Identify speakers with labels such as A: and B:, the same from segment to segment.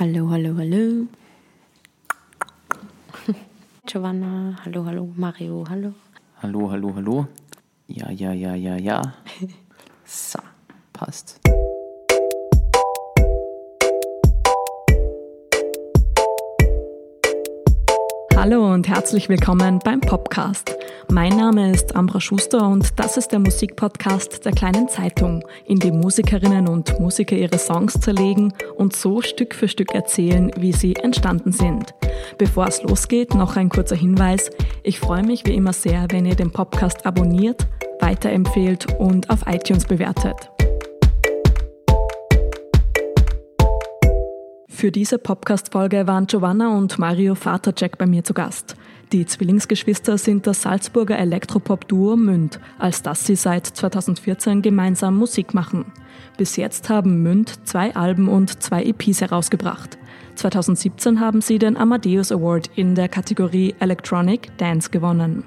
A: Hallo, hallo, hallo. Giovanna, hallo, hallo, Mario, hallo.
B: Hallo, hallo, hallo. Ja, ja, ja, ja, ja. So,
C: Hallo und herzlich willkommen beim Popcast. Mein Name ist Ambra Schuster und das ist der Musikpodcast der kleinen Zeitung, in dem Musikerinnen und Musiker ihre Songs zerlegen und so Stück für Stück erzählen, wie sie entstanden sind. Bevor es losgeht, noch ein kurzer Hinweis. Ich freue mich wie immer sehr, wenn ihr den Podcast abonniert, weiterempfehlt und auf iTunes bewertet. Für diese Podcast-Folge waren Giovanna und Mario Vatercheck bei mir zu Gast. Die Zwillingsgeschwister sind das Salzburger Elektropop-Duo Münd, als dass sie seit 2014 gemeinsam Musik machen. Bis jetzt haben Münd zwei Alben und zwei EPs herausgebracht. 2017 haben sie den Amadeus Award in der Kategorie Electronic Dance gewonnen.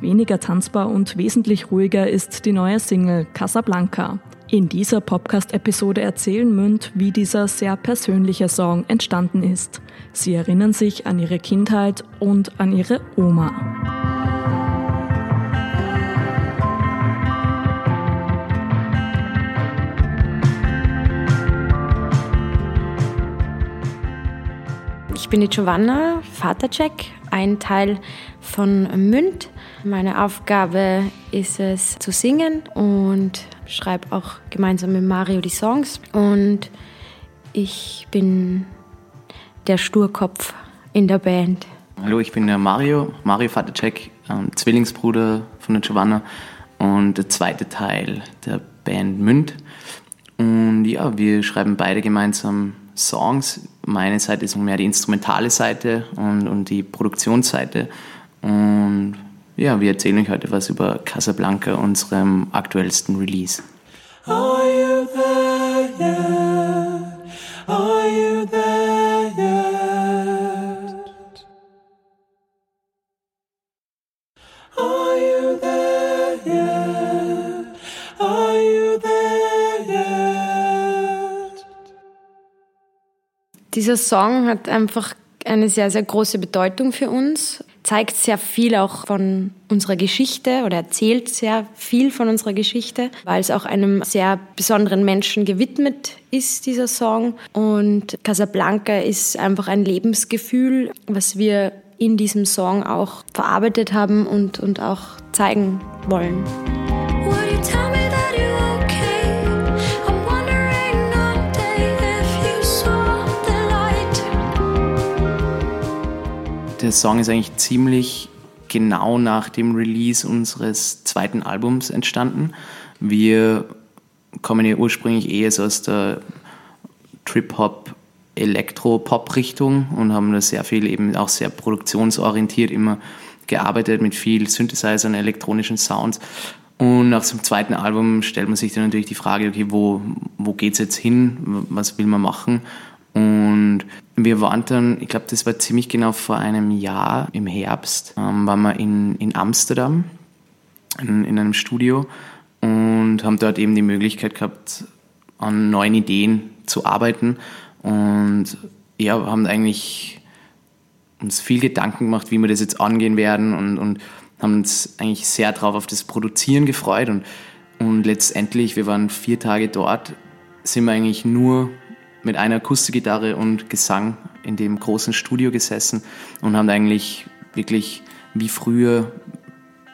C: Weniger tanzbar und wesentlich ruhiger ist die neue Single Casablanca. In dieser Podcast-Episode erzählen Münd, wie dieser sehr persönliche Song entstanden ist. Sie erinnern sich an ihre Kindheit und an ihre Oma.
A: Ich bin die Giovanna Vatercheck, ein Teil von Münd. Meine Aufgabe ist es zu singen und schreibe auch gemeinsam mit Mario die Songs. Und ich bin der Sturkopf in der Band.
B: Hallo, ich bin der Mario, Mario Vatercheck, ähm, Zwillingsbruder von der Giovanna und der zweite Teil der Band Münd. Und ja, wir schreiben beide gemeinsam Songs. Meine Seite ist mehr die instrumentale Seite und, und die Produktionsseite. Und ja, wir erzählen euch heute was über Casablanca, unserem aktuellsten Release. Are you there yet? Are you there yet? Are you there yet? Are you there yet?
A: Dieser Song hat einfach eine sehr, sehr große Bedeutung für uns zeigt sehr viel auch von unserer Geschichte oder erzählt sehr viel von unserer Geschichte, weil es auch einem sehr besonderen Menschen gewidmet ist, dieser Song. Und Casablanca ist einfach ein Lebensgefühl, was wir in diesem Song auch verarbeitet haben und, und auch zeigen wollen.
B: Der Song ist eigentlich ziemlich genau nach dem Release unseres zweiten Albums entstanden. Wir kommen ja ursprünglich eher so aus der Trip-Hop, Elektro-Pop-Richtung und haben da sehr viel eben auch sehr produktionsorientiert immer gearbeitet mit viel Synthesizern, elektronischen Sounds. Und nach dem zweiten Album stellt man sich dann natürlich die Frage, okay, wo, wo es jetzt hin? Was will man machen? Und wir waren dann, ich glaube, das war ziemlich genau vor einem Jahr im Herbst, ähm, waren wir in, in Amsterdam in, in einem Studio und haben dort eben die Möglichkeit gehabt, an neuen Ideen zu arbeiten. Und ja, haben eigentlich uns viel Gedanken gemacht, wie wir das jetzt angehen werden und, und haben uns eigentlich sehr drauf auf das Produzieren gefreut. Und, und letztendlich, wir waren vier Tage dort, sind wir eigentlich nur mit einer Akustikgitarre und Gesang in dem großen Studio gesessen und haben eigentlich wirklich wie früher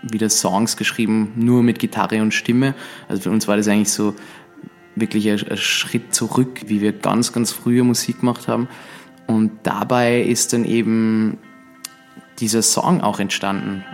B: wieder Songs geschrieben, nur mit Gitarre und Stimme. Also für uns war das eigentlich so wirklich ein, ein Schritt zurück, wie wir ganz, ganz früher Musik gemacht haben. Und dabei ist dann eben dieser Song auch entstanden.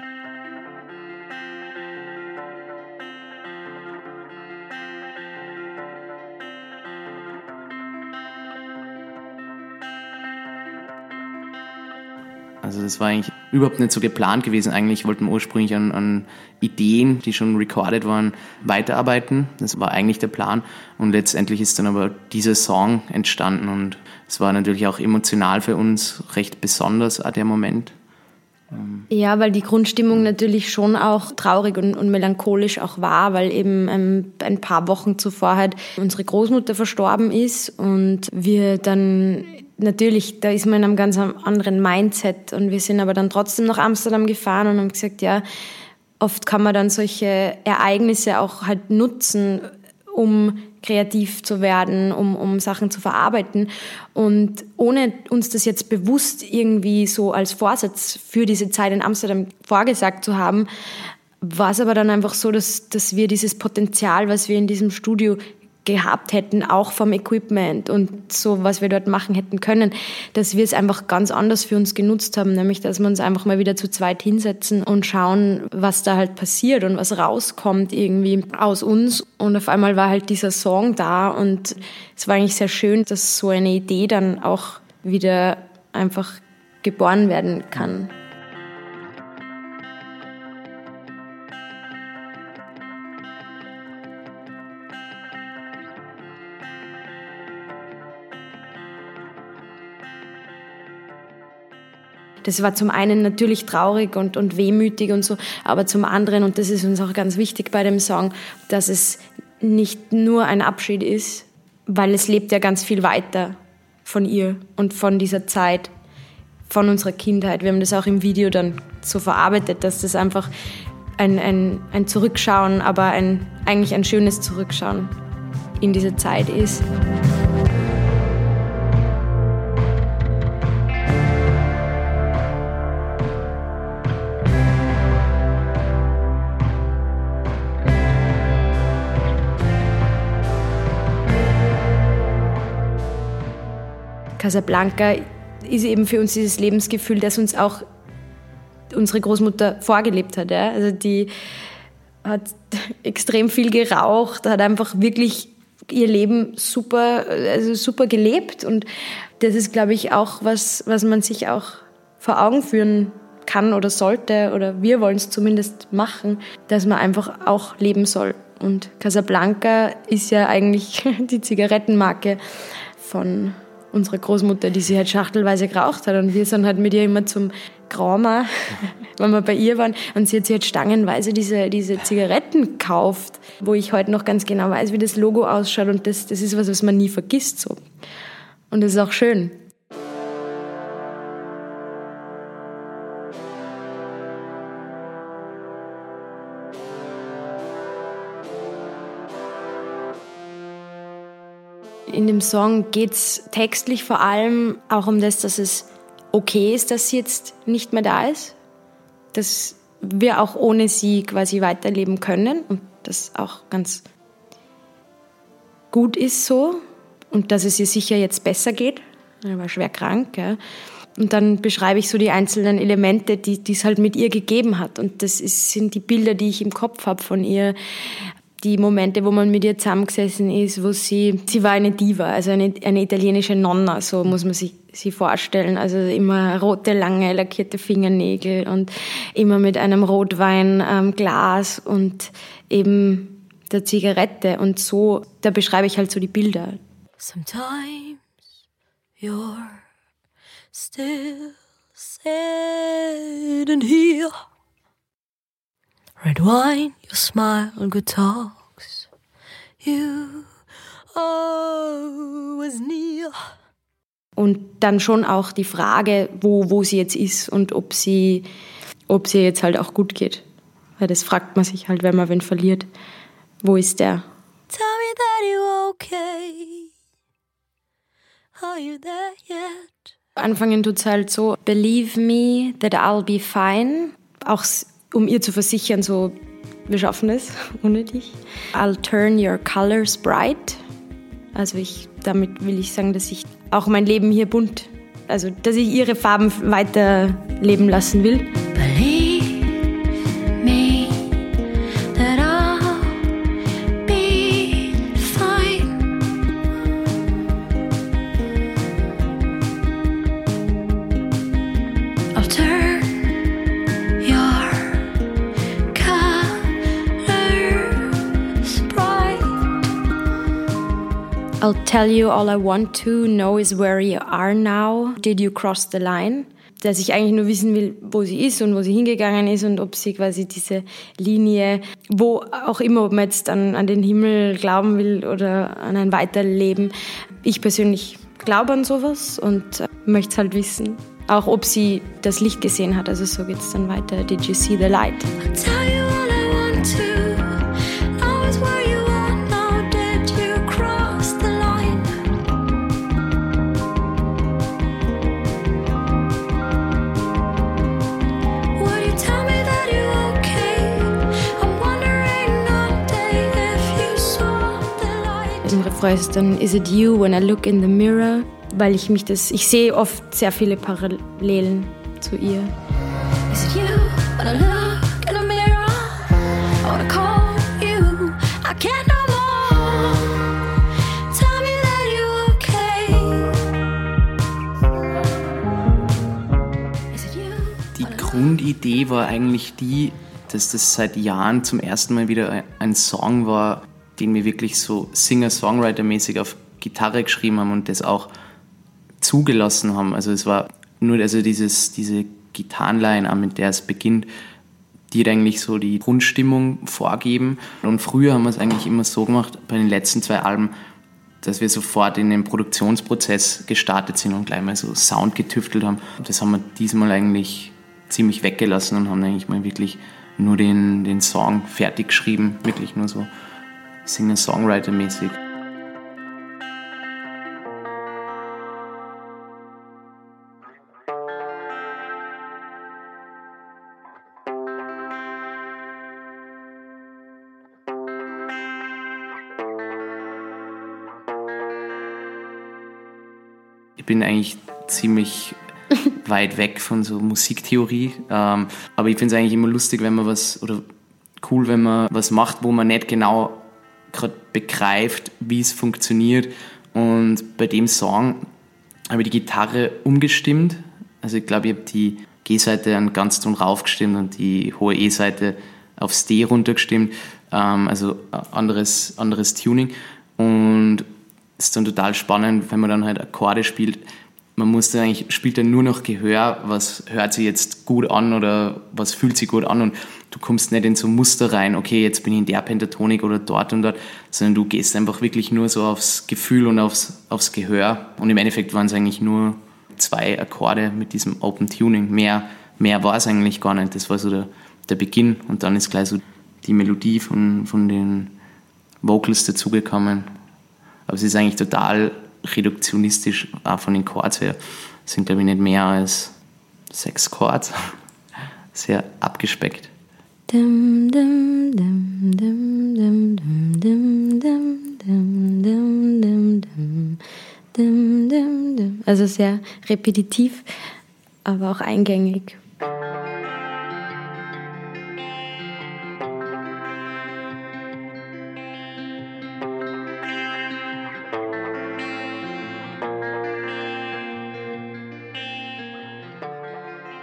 B: Das war eigentlich überhaupt nicht so geplant gewesen. Eigentlich wollten wir ursprünglich an, an, Ideen, die schon recorded waren, weiterarbeiten. Das war eigentlich der Plan. Und letztendlich ist dann aber dieser Song entstanden und es war natürlich auch emotional für uns recht besonders, der Moment.
A: Ja, weil die Grundstimmung natürlich schon auch traurig und, und melancholisch auch war, weil eben ähm, ein paar Wochen zuvor halt unsere Großmutter verstorben ist und wir dann natürlich, da ist man in einem ganz anderen Mindset und wir sind aber dann trotzdem nach Amsterdam gefahren und haben gesagt, ja, oft kann man dann solche Ereignisse auch halt nutzen, um kreativ zu werden, um, um Sachen zu verarbeiten. Und ohne uns das jetzt bewusst irgendwie so als Vorsatz für diese Zeit in Amsterdam vorgesagt zu haben, war es aber dann einfach so, dass, dass wir dieses Potenzial, was wir in diesem Studio gehabt hätten, auch vom Equipment und so, was wir dort machen hätten können, dass wir es einfach ganz anders für uns genutzt haben, nämlich dass wir uns einfach mal wieder zu zweit hinsetzen und schauen, was da halt passiert und was rauskommt irgendwie aus uns. Und auf einmal war halt dieser Song da und es war eigentlich sehr schön, dass so eine Idee dann auch wieder einfach geboren werden kann. Das war zum einen natürlich traurig und, und wehmütig und so, aber zum anderen, und das ist uns auch ganz wichtig bei dem Song, dass es nicht nur ein Abschied ist, weil es lebt ja ganz viel weiter von ihr und von dieser Zeit, von unserer Kindheit. Wir haben das auch im Video dann so verarbeitet, dass das einfach ein, ein, ein Zurückschauen, aber ein, eigentlich ein schönes Zurückschauen in diese Zeit ist. Casablanca ist eben für uns dieses Lebensgefühl, das uns auch unsere Großmutter vorgelebt hat. Ja? Also die hat extrem viel geraucht, hat einfach wirklich ihr Leben super, also super gelebt. Und das ist, glaube ich, auch was, was man sich auch vor Augen führen kann oder sollte, oder wir wollen es zumindest machen, dass man einfach auch leben soll. Und Casablanca ist ja eigentlich die Zigarettenmarke von unsere Großmutter, die sie halt schachtelweise geraucht hat. Und wir sind halt mit ihr immer zum Grauma, wenn wir bei ihr waren. Und sie hat sich halt stangenweise diese, diese Zigaretten gekauft, wo ich heute noch ganz genau weiß, wie das Logo ausschaut. Und das, das ist was, was man nie vergisst. So. Und das ist auch schön. Song geht es textlich vor allem auch um das, dass es okay ist, dass sie jetzt nicht mehr da ist, dass wir auch ohne sie quasi weiterleben können und das auch ganz gut ist so und dass es ihr sicher jetzt besser geht. Er war schwer krank. Ja. Und dann beschreibe ich so die einzelnen Elemente, die es halt mit ihr gegeben hat. Und das ist, sind die Bilder, die ich im Kopf habe von ihr die Momente, wo man mit ihr zusammengesessen ist, wo sie, sie war eine Diva, also eine, eine italienische Nonna, so muss man sich sie vorstellen. Also immer rote, lange, lackierte Fingernägel und immer mit einem Rotweinglas ähm, und eben der Zigarette. Und so, da beschreibe ich halt so die Bilder. Sometimes you're still sitting here. Red wine, your smile, good talks. You always near. Und dann schon auch die Frage, wo, wo sie jetzt ist und ob sie, ob sie jetzt halt auch gut geht. Weil das fragt man sich halt, wenn man wen verliert. Wo ist der? Tell me that you're okay. Are you there yet? Anfangen tut's halt so, believe me that I'll be fine. Auch um ihr zu versichern, so, wir schaffen es ohne dich. I'll turn your colors bright. Also ich, damit will ich sagen, dass ich auch mein Leben hier bunt, also dass ich ihre Farben weiterleben lassen will. I'll tell you all I want to know is where you are now. Did you cross the line? Dass ich eigentlich nur wissen will, wo sie ist und wo sie hingegangen ist und ob sie quasi diese Linie, wo auch immer, ob man jetzt an, an den Himmel glauben will oder an ein Weiterleben. Ich persönlich glaube an sowas und äh, möchte es halt wissen. Auch ob sie das Licht gesehen hat. Also so geht es dann weiter. Did you see the light? Ist dann Is it you when I look in the mirror? Weil ich mich das, ich sehe oft sehr viele Parallelen zu ihr. Is it you when I look in the mirror? I wanna call you, I can't no more. Tell me that
B: you're okay. Is it you? Die Grundidee war eigentlich die, dass das seit Jahren zum ersten Mal wieder ein Song war, den wir wirklich so Singer-Songwriter-mäßig auf Gitarre geschrieben haben und das auch zugelassen haben. Also es war nur also dieses, diese Gitarrenline, mit der es beginnt, die eigentlich so die Grundstimmung vorgeben. Und früher haben wir es eigentlich immer so gemacht, bei den letzten zwei Alben, dass wir sofort in den Produktionsprozess gestartet sind und gleich mal so Sound getüftelt haben. Das haben wir diesmal eigentlich ziemlich weggelassen und haben eigentlich mal wirklich nur den, den Song fertig geschrieben, wirklich nur so Singer-Songwriter-mäßig. Ich bin eigentlich ziemlich weit weg von so Musiktheorie. Ähm, aber ich finde es eigentlich immer lustig, wenn man was oder cool, wenn man was macht, wo man nicht genau gerade begreift, wie es funktioniert. Und bei dem Song habe ich die Gitarre umgestimmt. Also ich glaube, ich habe die G-Seite an ganz Ton raufgestimmt und die hohe E-Seite aufs D runtergestimmt. Ähm, also anderes, anderes Tuning. Und es ist dann total spannend, wenn man dann halt Akkorde spielt, man muss eigentlich, spielt dann nur noch Gehör, was hört sich jetzt gut an oder was fühlt sich gut an und du kommst nicht in so Muster rein, okay, jetzt bin ich in der Pentatonik oder dort und dort, sondern du gehst einfach wirklich nur so aufs Gefühl und aufs, aufs Gehör und im Endeffekt waren es eigentlich nur zwei Akkorde mit diesem Open Tuning, mehr, mehr war es eigentlich gar nicht, das war so der, der Beginn und dann ist gleich so die Melodie von, von den Vocals dazugekommen. Aber es ist eigentlich total reduktionistisch, auch von den Chords her, sind glaube ich nicht mehr als sechs Chords. Sehr abgespeckt.
A: Also sehr repetitiv, aber auch eingängig.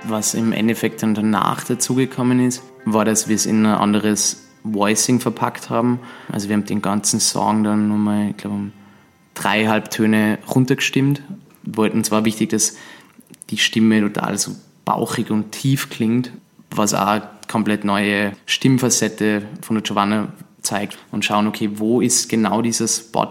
B: Was im Endeffekt dann danach dazugekommen ist, war, dass wir es in ein anderes Voicing verpackt haben. Also wir haben den ganzen Song dann nochmal, ich glaube, um drei Halbtöne runtergestimmt. Wollten zwar wichtig, dass die Stimme total so bauchig und tief klingt, was auch eine komplett neue Stimmfacette von der Giovanna zeigt und schauen, okay, wo ist genau dieser Spot,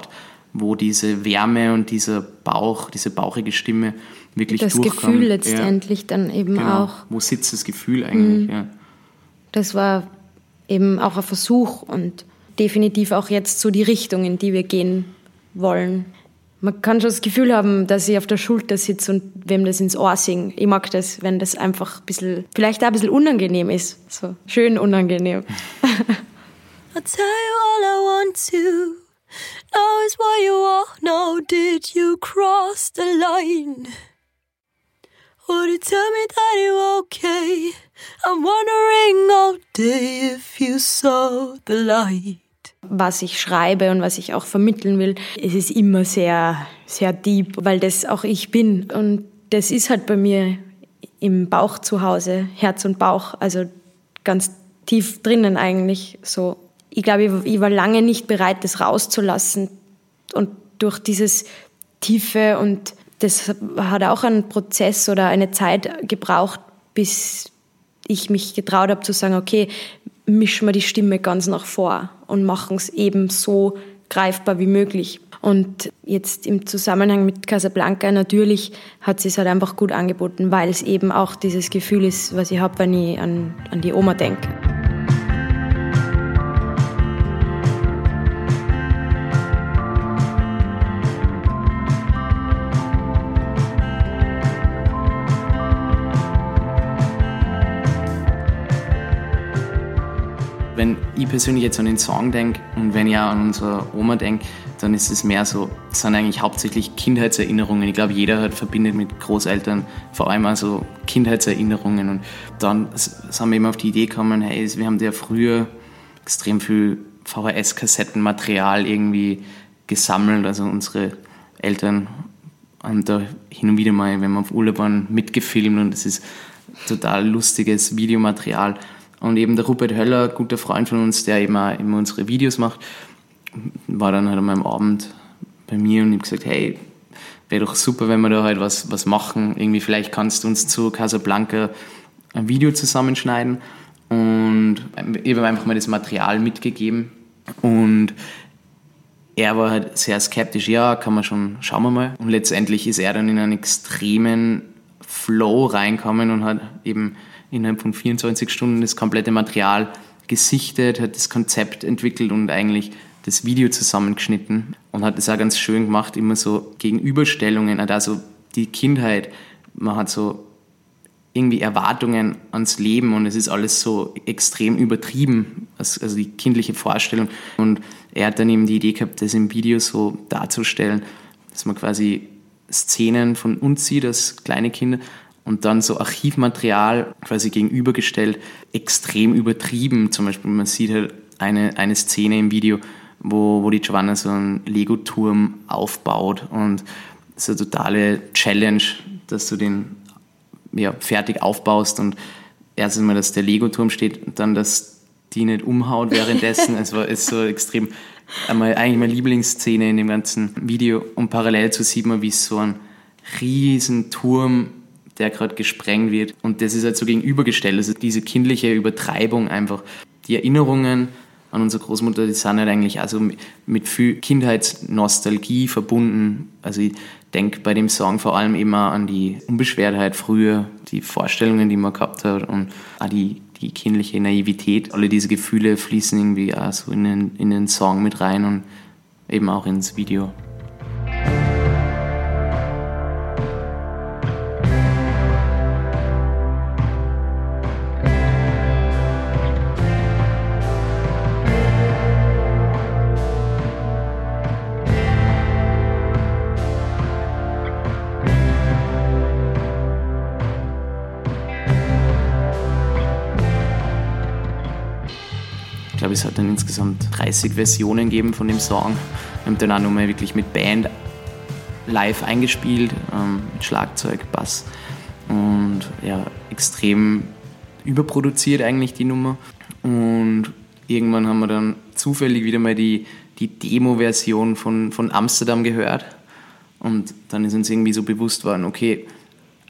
B: wo diese Wärme und dieser Bauch, diese bauchige Stimme wirklich
A: das
B: durchkommt.
A: Das Gefühl letztendlich ja. dann eben genau. auch.
B: Wo sitzt das Gefühl eigentlich? Mhm. Ja.
A: Das war eben auch ein Versuch und definitiv auch jetzt so die Richtung, in die wir gehen wollen. Man kann schon das Gefühl haben, dass ich auf der Schulter sitze und wem das ins Ohr singe. Ich mag das, wenn das einfach ein bisschen, vielleicht auch ein bisschen unangenehm ist. So schön unangenehm. I'll tell you all I want to. Now is where you are. Now did you cross the line? Would you tell me that you're okay? I'm wondering all day if you saw the light. Was ich schreibe und was ich auch vermitteln will, es ist immer sehr, sehr deep, weil das auch ich bin. Und das ist halt bei mir im Bauch zu Hause, Herz und Bauch, also ganz tief drinnen eigentlich so. Ich glaube, ich war lange nicht bereit, das rauszulassen. Und durch dieses Tiefe und das hat auch einen Prozess oder eine Zeit gebraucht, bis ich mich getraut habe zu sagen, okay, mischen wir die Stimme ganz nach vor und machen es eben so greifbar wie möglich. Und jetzt im Zusammenhang mit Casablanca natürlich hat sie es halt einfach gut angeboten, weil es eben auch dieses Gefühl ist, was ich habe, wenn ich an, an die Oma denke.
B: Ich persönlich jetzt an den Song denke und wenn ich auch an unsere Oma denke, dann ist es mehr so, das sind eigentlich hauptsächlich Kindheitserinnerungen. Ich glaube, jeder hat verbindet mit Großeltern vor allem also Kindheitserinnerungen. Und dann sind wir eben auf die Idee gekommen, hey, wir haben ja früher extrem viel VHS-Kassettenmaterial irgendwie gesammelt. Also unsere Eltern haben da hin und wieder mal, wenn wir auf Urlaub waren, mitgefilmt und es ist total lustiges Videomaterial. Und eben der Rupert Höller, guter Freund von uns, der eben auch immer unsere Videos macht, war dann halt meinem Abend bei mir und ich gesagt, hey, wäre doch super, wenn wir da halt was, was machen. Irgendwie vielleicht kannst du uns zu Casablanca ein Video zusammenschneiden. Und ich habe einfach mal das Material mitgegeben. Und er war halt sehr skeptisch, ja, kann man schon, schauen wir mal. Und letztendlich ist er dann in einen extremen Flow reinkommen und hat eben innerhalb von 24 Stunden das komplette Material gesichtet, hat das Konzept entwickelt und eigentlich das Video zusammengeschnitten und hat das auch ganz schön gemacht, immer so Gegenüberstellungen, also die Kindheit, man hat so irgendwie Erwartungen ans Leben und es ist alles so extrem übertrieben, also die kindliche Vorstellung. Und er hat dann eben die Idee gehabt, das im Video so darzustellen, dass man quasi Szenen von uns sieht als kleine Kinder und dann so Archivmaterial quasi gegenübergestellt, extrem übertrieben. Zum Beispiel, man sieht halt eine, eine Szene im Video, wo, wo die Giovanna so einen Lego-Turm aufbaut und ist eine totale Challenge, dass du den ja, fertig aufbaust und erst einmal, dass der Lego-Turm steht und dann, dass die nicht umhaut währenddessen. es war ist so extrem, einmal, eigentlich meine Lieblingsszene in dem ganzen Video und parallel zu sieht man, wie so ein riesen Turm der gerade gesprengt wird. Und das ist halt so gegenübergestellt. Also diese kindliche Übertreibung einfach. Die Erinnerungen an unsere Großmutter, die sind halt eigentlich also mit viel Kindheitsnostalgie verbunden. Also ich denke bei dem Song vor allem immer an die Unbeschwertheit früher, die Vorstellungen, die man gehabt hat und auch die, die kindliche Naivität. Alle diese Gefühle fließen irgendwie auch so in den, in den Song mit rein und eben auch ins Video. Glaube, es hat dann insgesamt 30 Versionen gegeben von dem Song. Wir haben dann auch nochmal wirklich mit Band live eingespielt, ähm, mit Schlagzeug, Bass und ja, extrem überproduziert eigentlich die Nummer. Und irgendwann haben wir dann zufällig wieder mal die, die Demo-Version von, von Amsterdam gehört. Und dann ist uns irgendwie so bewusst worden, okay,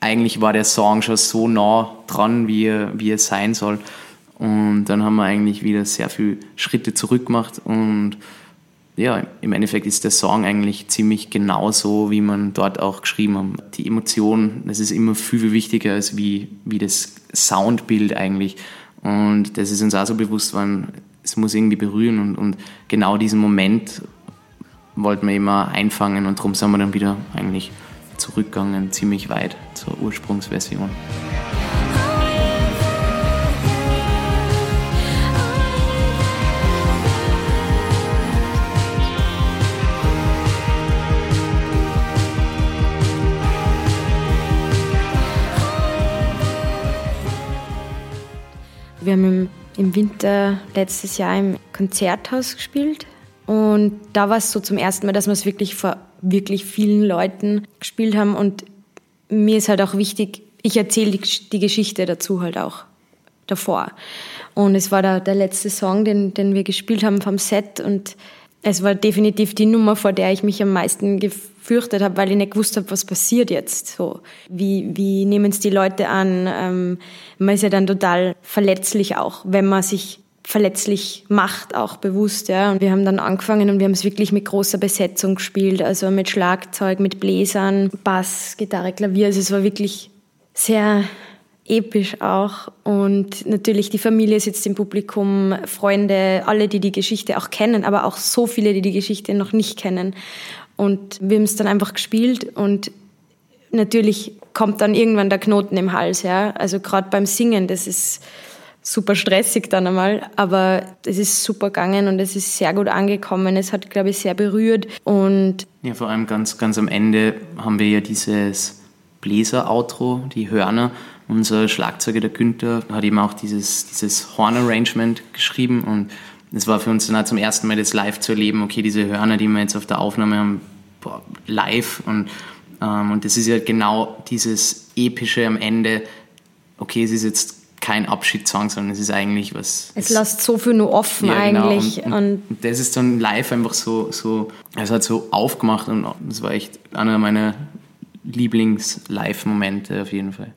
B: eigentlich war der Song schon so nah dran, wie er, wie er sein soll. Und dann haben wir eigentlich wieder sehr viele Schritte zurück gemacht und ja, im Endeffekt ist der Song eigentlich ziemlich genau so, wie man dort auch geschrieben hat. Die Emotion, das ist immer viel, viel wichtiger als wie, wie das Soundbild eigentlich. Und das ist uns auch so bewusst, weil es muss irgendwie berühren und, und genau diesen Moment wollten wir immer einfangen und darum sind wir dann wieder eigentlich zurückgegangen, ziemlich weit zur Ursprungsversion.
A: Wir haben im, Winter letztes Jahr im Konzerthaus gespielt. Und da war es so zum ersten Mal, dass wir es wirklich vor wirklich vielen Leuten gespielt haben. Und mir ist halt auch wichtig, ich erzähle die, die Geschichte dazu halt auch davor. Und es war der, der letzte Song, den, den wir gespielt haben vom Set. Und es war definitiv die Nummer, vor der ich mich am meisten gefürchtet habe, weil ich nicht gewusst habe, was passiert jetzt. So, wie, wie nehmen es die Leute an? Ähm, man ist ja dann total verletzlich auch, wenn man sich verletzlich macht, auch bewusst. Ja. Und wir haben dann angefangen und wir haben es wirklich mit großer Besetzung gespielt, also mit Schlagzeug, mit Bläsern, Bass, Gitarre, Klavier. Also es war wirklich sehr episch auch. Und natürlich die Familie sitzt im Publikum, Freunde, alle, die die Geschichte auch kennen, aber auch so viele, die die Geschichte noch nicht kennen. Und wir haben es dann einfach gespielt und natürlich kommt dann irgendwann der Knoten im Hals. Ja. Also gerade beim Singen, das ist super stressig dann einmal, aber es ist super gegangen und es ist sehr gut angekommen. Es hat, glaube ich, sehr berührt und
B: ja, vor allem ganz, ganz am Ende haben wir ja dieses Bläser-Outro, die Hörner. Unser Schlagzeuger, der Günther, hat eben auch dieses, dieses Horn-Arrangement geschrieben und es war für uns dann auch zum ersten Mal das live zu erleben, okay, diese Hörner, die wir jetzt auf der Aufnahme haben, boah, live und, ähm, und das ist ja genau dieses Epische am Ende, okay, es ist jetzt kein Abschiedssong, sondern es ist eigentlich was.
A: Es lässt so viel nur offen ja, genau. eigentlich.
B: Genau. Und, und, das ist dann live einfach so, so, es hat so aufgemacht und das war echt einer meiner Lieblings-Live-Momente auf jeden Fall.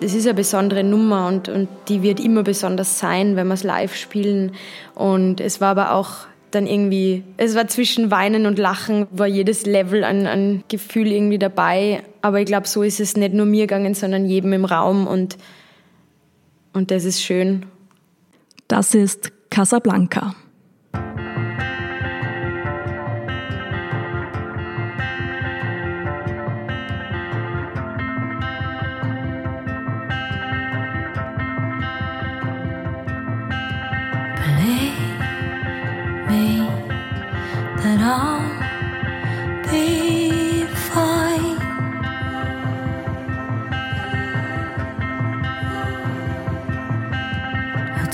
A: Das ist eine besondere Nummer und, und die wird immer besonders sein, wenn wir es live spielen. Und es war aber auch dann irgendwie, es war zwischen Weinen und Lachen, war jedes Level an, an Gefühl irgendwie dabei. Aber ich glaube, so ist es nicht nur mir gegangen, sondern jedem im Raum und, und das ist schön.
D: Das ist Casablanca.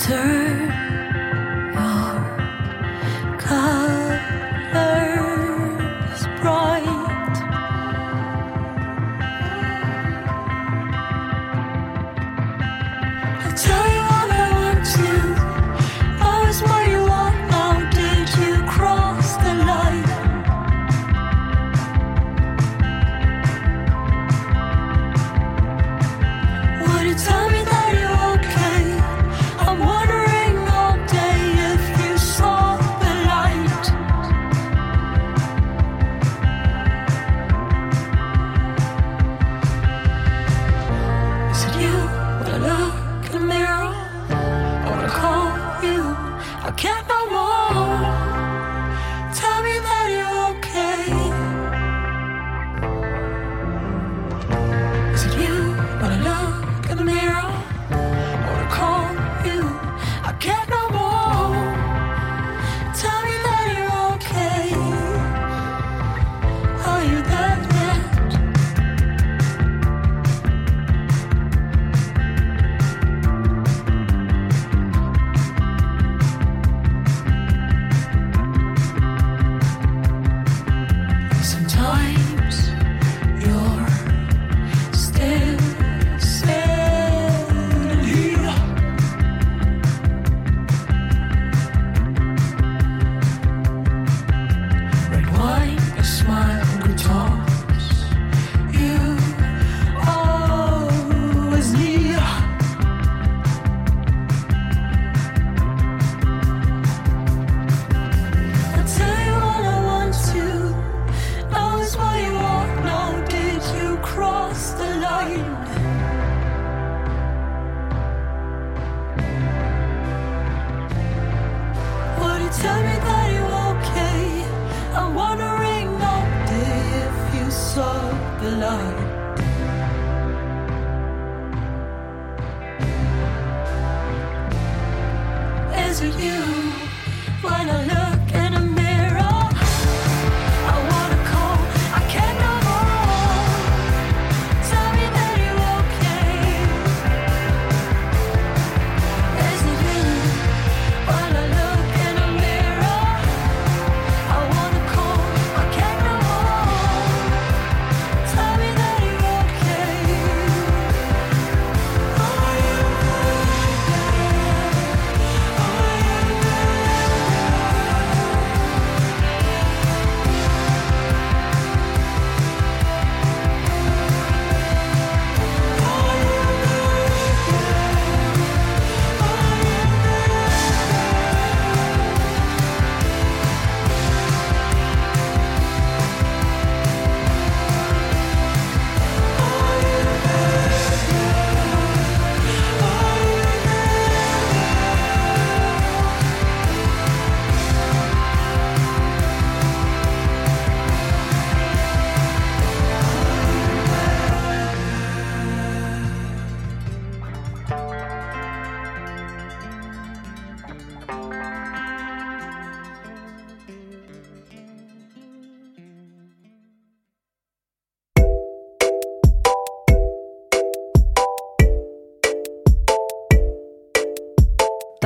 C: turn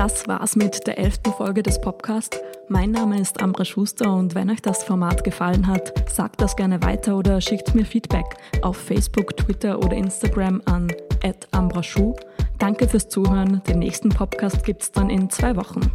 C: Das war's mit der elften Folge des Podcasts. Mein Name ist Ambra Schuster und wenn euch das Format gefallen hat, sagt das gerne weiter oder schickt mir Feedback auf Facebook, Twitter oder Instagram an ambraschuh. Danke fürs Zuhören. Den nächsten Podcast gibt's dann in zwei Wochen.